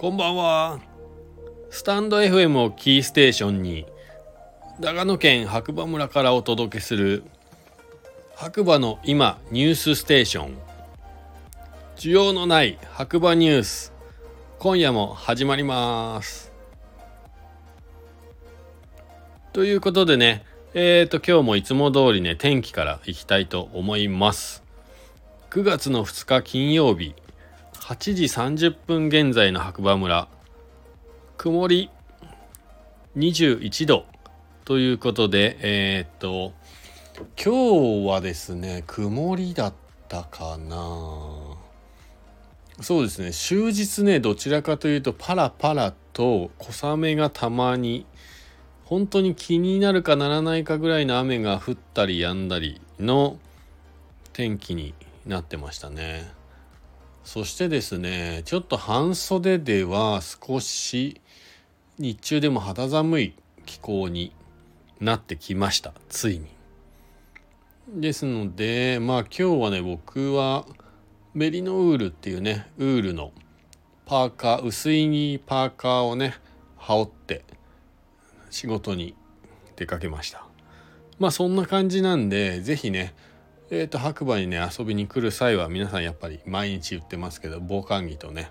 こんばんは。スタンド FM をキーステーションに長野県白馬村からお届けする白馬の今ニュースステーション。需要のない白馬ニュース今夜も始まります。ということでねえーと今日もいつも通りね天気からいきたいと思います。9月の2日金曜日8時30分現在の白馬村曇り21度ということでえー、っと今日はですね曇りだったかなそうですね終日ねどちらかというとパラパラと小雨がたまに本当に気になるかならないかぐらいの雨が降ったり止んだりの天気になってましたね。そしてですねちょっと半袖では少し日中でも肌寒い気候になってきましたついに。ですのでまあ今日はね僕はメリノウールっていうねウールのパーカー薄いにパーカーをね羽織って仕事に出かけましたまあそんな感じなんで是非ねえーと、白馬にね遊びに来る際は皆さんやっぱり毎日言ってますけど防寒着とね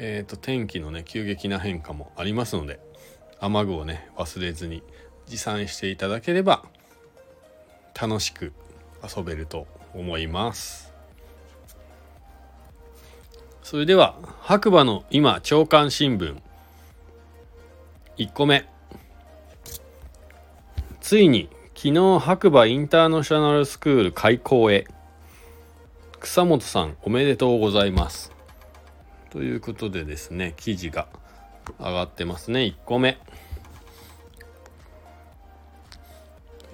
えーと、天気のね急激な変化もありますので雨具をね忘れずに持参していただければ楽しく遊べると思います。それでは白馬の今朝刊新聞。1個目。ついに昨日白馬インターナショナルスクール開校へ。草本さんおめでとうございます。ということでですね記事が上がってますね。1個目。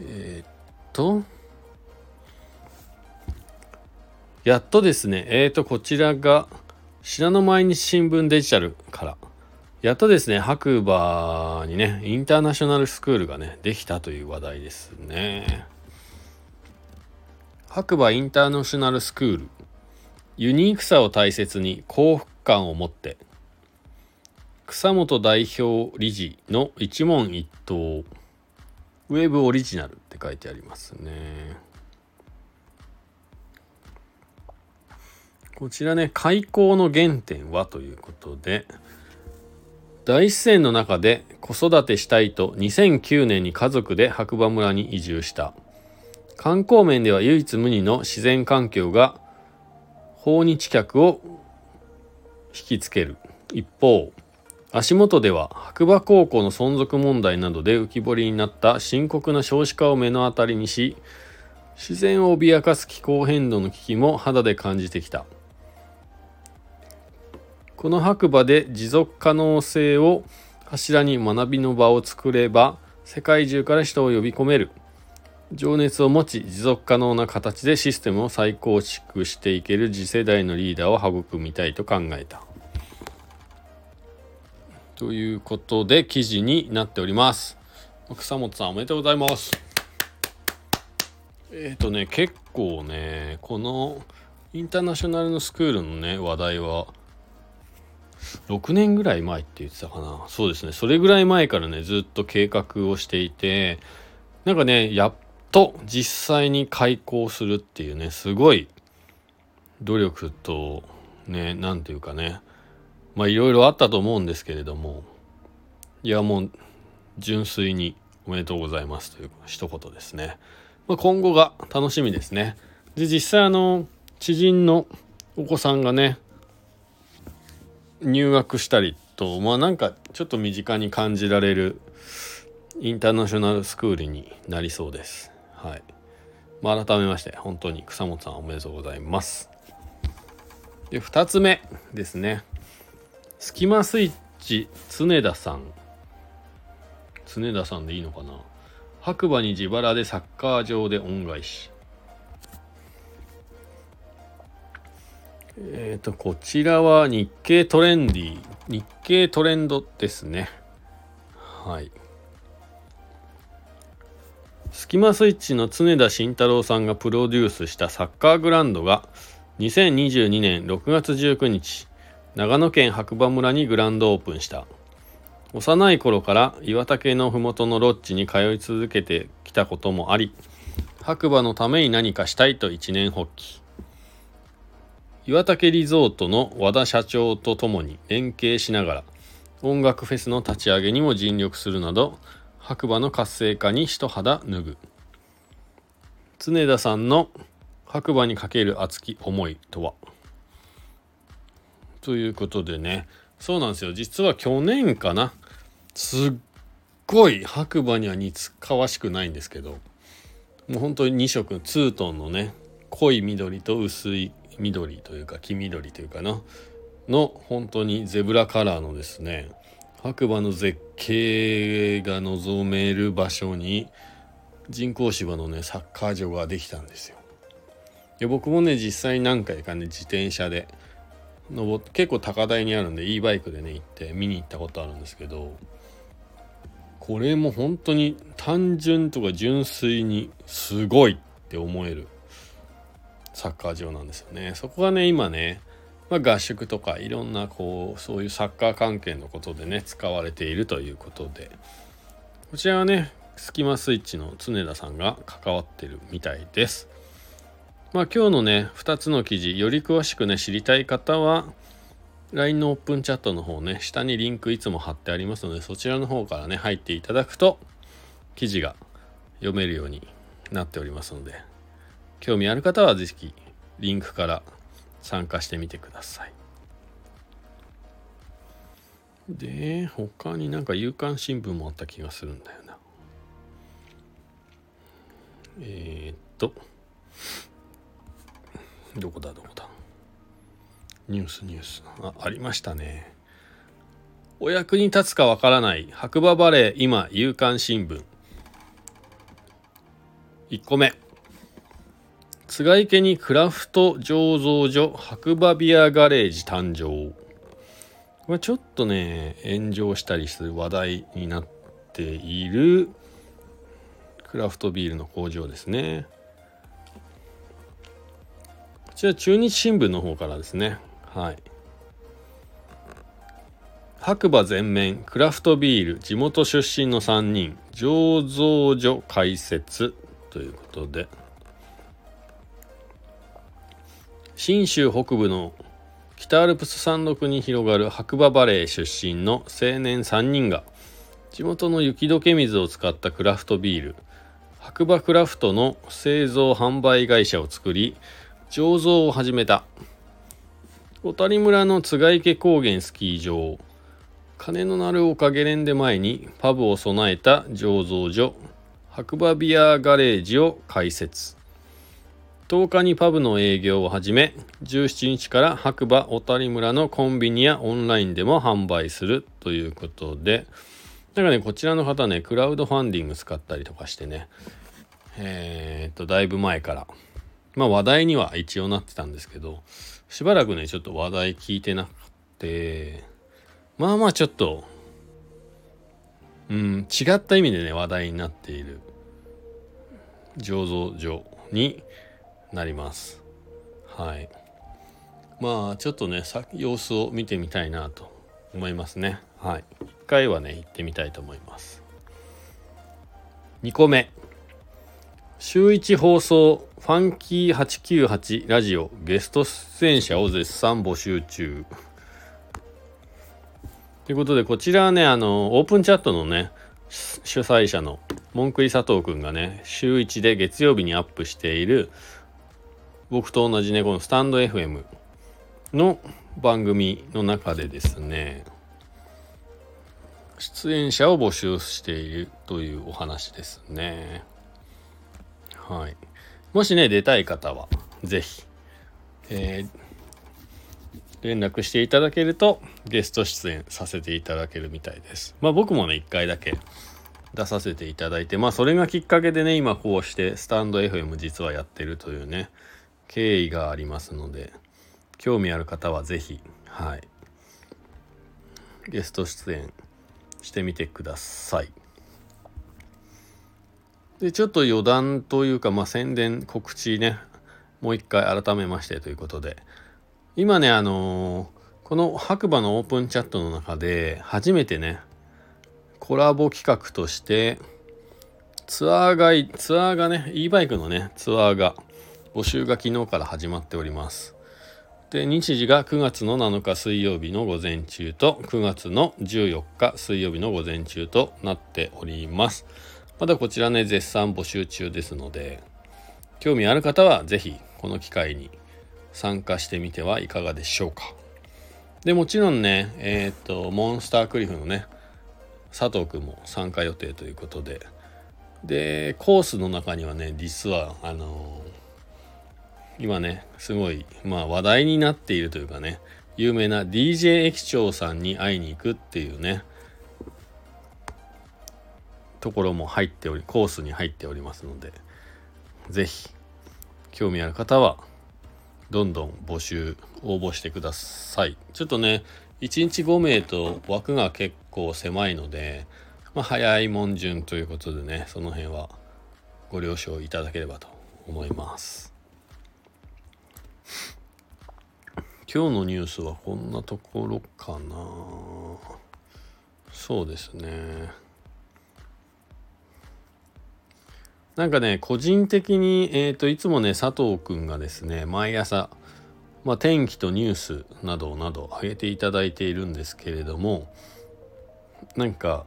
えー、っと。やっとですね。えー、っとこちらが信濃毎日新聞デジタルから。やっとですね、白馬にね、インターナショナルスクールがね、できたという話題ですね。白馬インターナショナルスクール。ユニークさを大切に幸福感を持って。草本代表理事の一問一答。ウェブオリジナルって書いてありますね。こちらね、開校の原点はということで、大自然の中で子育てしたいと2009年に家族で白馬村に移住した。観光面では唯一無二の自然環境が訪日客を引きつける。一方足元では白馬高校の存続問題などで浮き彫りになった深刻な少子化を目の当たりにし自然を脅かす気候変動の危機も肌で感じてきた。この白馬で持続可能性を柱に学びの場を作れば世界中から人を呼び込める。情熱を持ち持続可能な形でシステムを再構築していける次世代のリーダーを育みたいと考えた。ということで記事になっております。草本さんおめでとうございます。えっ、ー、とね結構ねこのインターナショナルのスクールのね話題は6年ぐらい前って言ってたかな。そうですね。それぐらい前からねずっと計画をしていてなんかねやっと実際に開校するっていうねすごい努力とね何ていうかねまあいろいろあったと思うんですけれどもいやもう純粋におめでとうございますという一言ですね、まあ、今後が楽しみですね。で実際あの知人のお子さんがね入学したりとまあなんかちょっと身近に感じられるインターナショナルスクールになりそうです。はい。まあ、改めまして本当に草本さんおめでとうございます。で2つ目ですね。スキマスイッチ常田さん。常田さんでいいのかな？白馬に自腹でサッカー場で恩返し。えっ、ー、と、こちらは日経トレンディ、日経トレンドですね。はい。スキマスイッチの常田慎太郎さんがプロデュースしたサッカーグランドが2022年6月19日、長野県白馬村にグランドオープンした幼い頃から岩岳の麓のロッジに通い続けてきたこともあり白馬のために何かしたいと一年発起岩岳リゾートの和田社長と共に連携しながら音楽フェスの立ち上げにも尽力するなど白馬の活性化に一肌脱ぐ。常田さんの白馬にかける熱き思いとは？ということでね。そうなんですよ。実は去年かな。すっごい白馬には似つかわしくないんですけどもう本当に2色ツートンのね濃い緑と薄い緑というか黄緑というかなの本当にゼブラカラーのですね白馬の絶景が望める場所に人工芝のねサッカー場ができたんですよ。で僕もね実際何回かね自転車で登って結構高台にあるんで e バイクでね行って見に行ったことあるんですけどこれも本当に単純とか純粋にすごいって思えるサッカー場なんですよね。そこがね今ね、まあ、合宿とかいろんなこうそういうサッカー関係のことでね使われているということでこちらはねスキマスイッチの常田さんが関わってるみたいです。まあ今日のね2つの記事より詳しくね知りたい方は LINE のオープンチャットの方ね下にリンクいつも貼ってありますのでそちらの方からね入っていただくと記事が読めるようになっておりますので興味ある方は是非リンクから参加してみてください。で他になんか夕刊新聞もあった気がするんだよな。えー、っと。どこだどこだ。ニュースニュース。あありましたね。お役に立つかわからない白馬バレー今夕刊新聞。1個目。津池にクラフト醸造所白馬ビアガレージ誕生。これちょっとね炎上したりする話題になっているクラフトビールの工場ですね。こちら中日新聞の方からですね。はい。白馬全面クラフトビール地元出身の3人醸造所開設ということで。信州北部の北アルプス山麓に広がる白馬バレー出身の青年3人が地元の雪解け水を使ったクラフトビール。白馬クラフトの製造販売会社を作り醸造を始めた。小谷村の津賀池高原スキー場。金の鳴る丘ゲレンデ前にパブを備えた醸造所。白馬ビアガレージを開設。10日にパブの営業を始め17日から白馬小谷村のコンビニやオンラインでも販売するということでなんかねこちらの方ねクラウドファンディング使ったりとかしてね。えー、っとだいぶ前から。まあ話題には一応なってたんですけどしばらくねちょっと話題聞いてなくてまあまあちょっとうん違った意味でね話題になっている。醸造所になります。はい。まあちょっとね様子を見てみたいなと思いますね。はい。一回はね行ってみたいと思います。2個目。週1放送ファンキー898ラジオゲスト出演者を絶賛募集中。ということで、こちらはね、あの、オープンチャットのね、主催者のモンクリ佐藤くんがね、週1で月曜日にアップしている、僕と同じね、このスタンド FM の番組の中でですね、出演者を募集しているというお話ですね。はい。もしね、出たい方は、ぜひ、えー、連絡していただけると、ゲスト出演させていただけるみたいです。まあ僕もね、一回だけ出させていただいて、まあそれがきっかけでね、今こうしてスタンド FM 実はやってるというね、経緯がありますので、興味ある方はぜひ、はい、ゲスト出演してみてください。でちょっと余談というか、まあ、宣伝告知ねもう一回改めましてということで今ねあのー、この白馬のオープンチャットの中で初めてねコラボ企画としてツアーがツアーがね e バイクのねツアーが募集が昨日から始まっております。で日時が9月の7日水曜日の午前中と9月の14日水曜日の午前中となっております。まだこちらね絶賛募集中ですので興味ある方は是非この機会に参加してみてはいかがでしょうか。でもちろんねえっ、とモンスタークリフのね佐藤君も参加予定ということで。でコースの中にはね実はあの、今ねすごいまあ話題になっているというかね有名な DJ 駅長さんに会いに行くっていうねところも入っておりコースに入っておりますので是非興味ある方はどんどん募集応募してください。ちょっとね1日5名と枠が結構狭いので、まあ、早いもん順ということでねその辺はご了承いただければと思います。今日のニュースはこんなところかな。そうですね。なんかね個人的に、えーと、いつもね佐藤くんがですね毎朝、まあ、天気とニュースなどなど上げていただいているんですけれどもなんか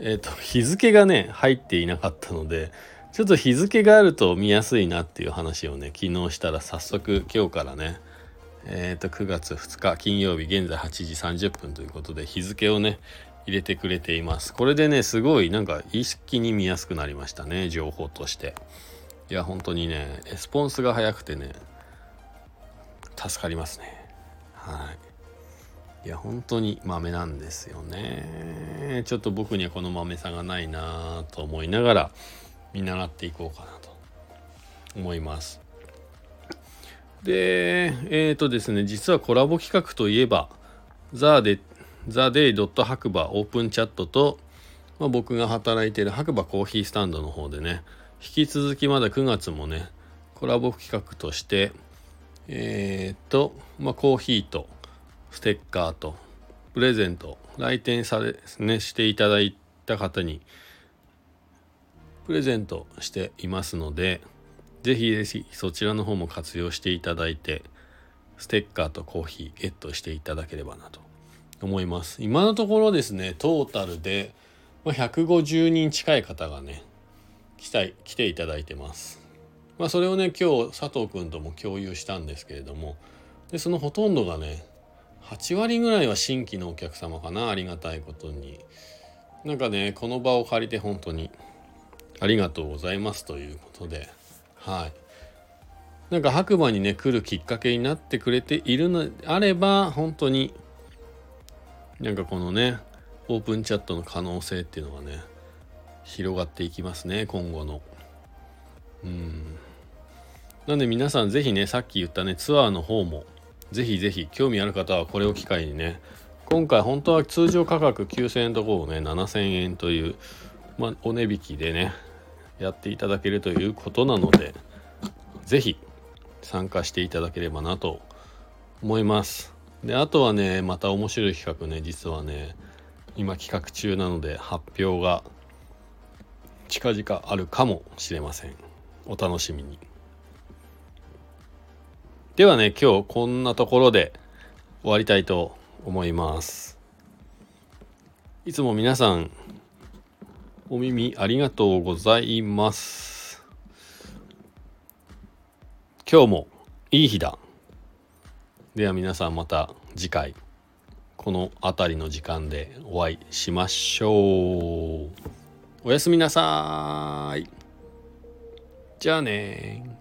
えっ、ー、と日付がね入っていなかったのでちょっと日付があると見やすいなっていう話をね昨日したら早速今日からねえっ、ー、と9月2日金曜日現在8時30分ということで日付をね入れてくれています。これでねすごいなんか意識に見やすくなりましたね情報として。いや本当にねレスポンスが早くてね助かりますね。はい。いや本当に豆なんですよね。ちょっと僕にはこの豆さがないなぁと思いながら見習っていこうかなと思います。でえっ、ー、とですね実はコラボ企画といえばザーでザ・デイ・ドット白馬オープンチャットと、まあ、僕が働いている白馬コーヒースタンドの方でね引き続きまだ9月もねコラボ企画としてえー、っと、まあ、コーヒーとステッカーとプレゼント来店され、ね、していただいた方にプレゼントしていますのでぜひぜひそちらの方も活用していただいてステッカーとコーヒーゲットしていただければなと思います。今のところですねトータルで150人近い方がね来たい来ていただいてます。まあそれをね今日佐藤君とも共有したんですけれどもでそのほとんどがね8割ぐらいは新規のお客様かなありがたいことに。なんかねこの場を借りて本当にありがとうございますということで。はい。なんか白馬にね来るきっかけになってくれているのであれば本当になんかこのねオープンチャットの可能性っていうのがね広がっていきますね今後の。うん。なんで皆さん是非ねさっき言ったねツアーの方も是非是非興味ある方はこれを機会にね今回本当は通常価格9000円とこをね7000円という、まあ、お値引きでねやっていただけるということなので是非参加していただければなと思います。であとはねまた面白い企画ね実はね今企画中なので発表が近々あるかもしれません。お楽しみに。ではね今日こんなところで終わりたいと思います。いつも皆さんお耳ありがとうございます今日もいい日だでは皆さんまた次回この辺りの時間でお会いしましょう。おやすみなさい。じゃあね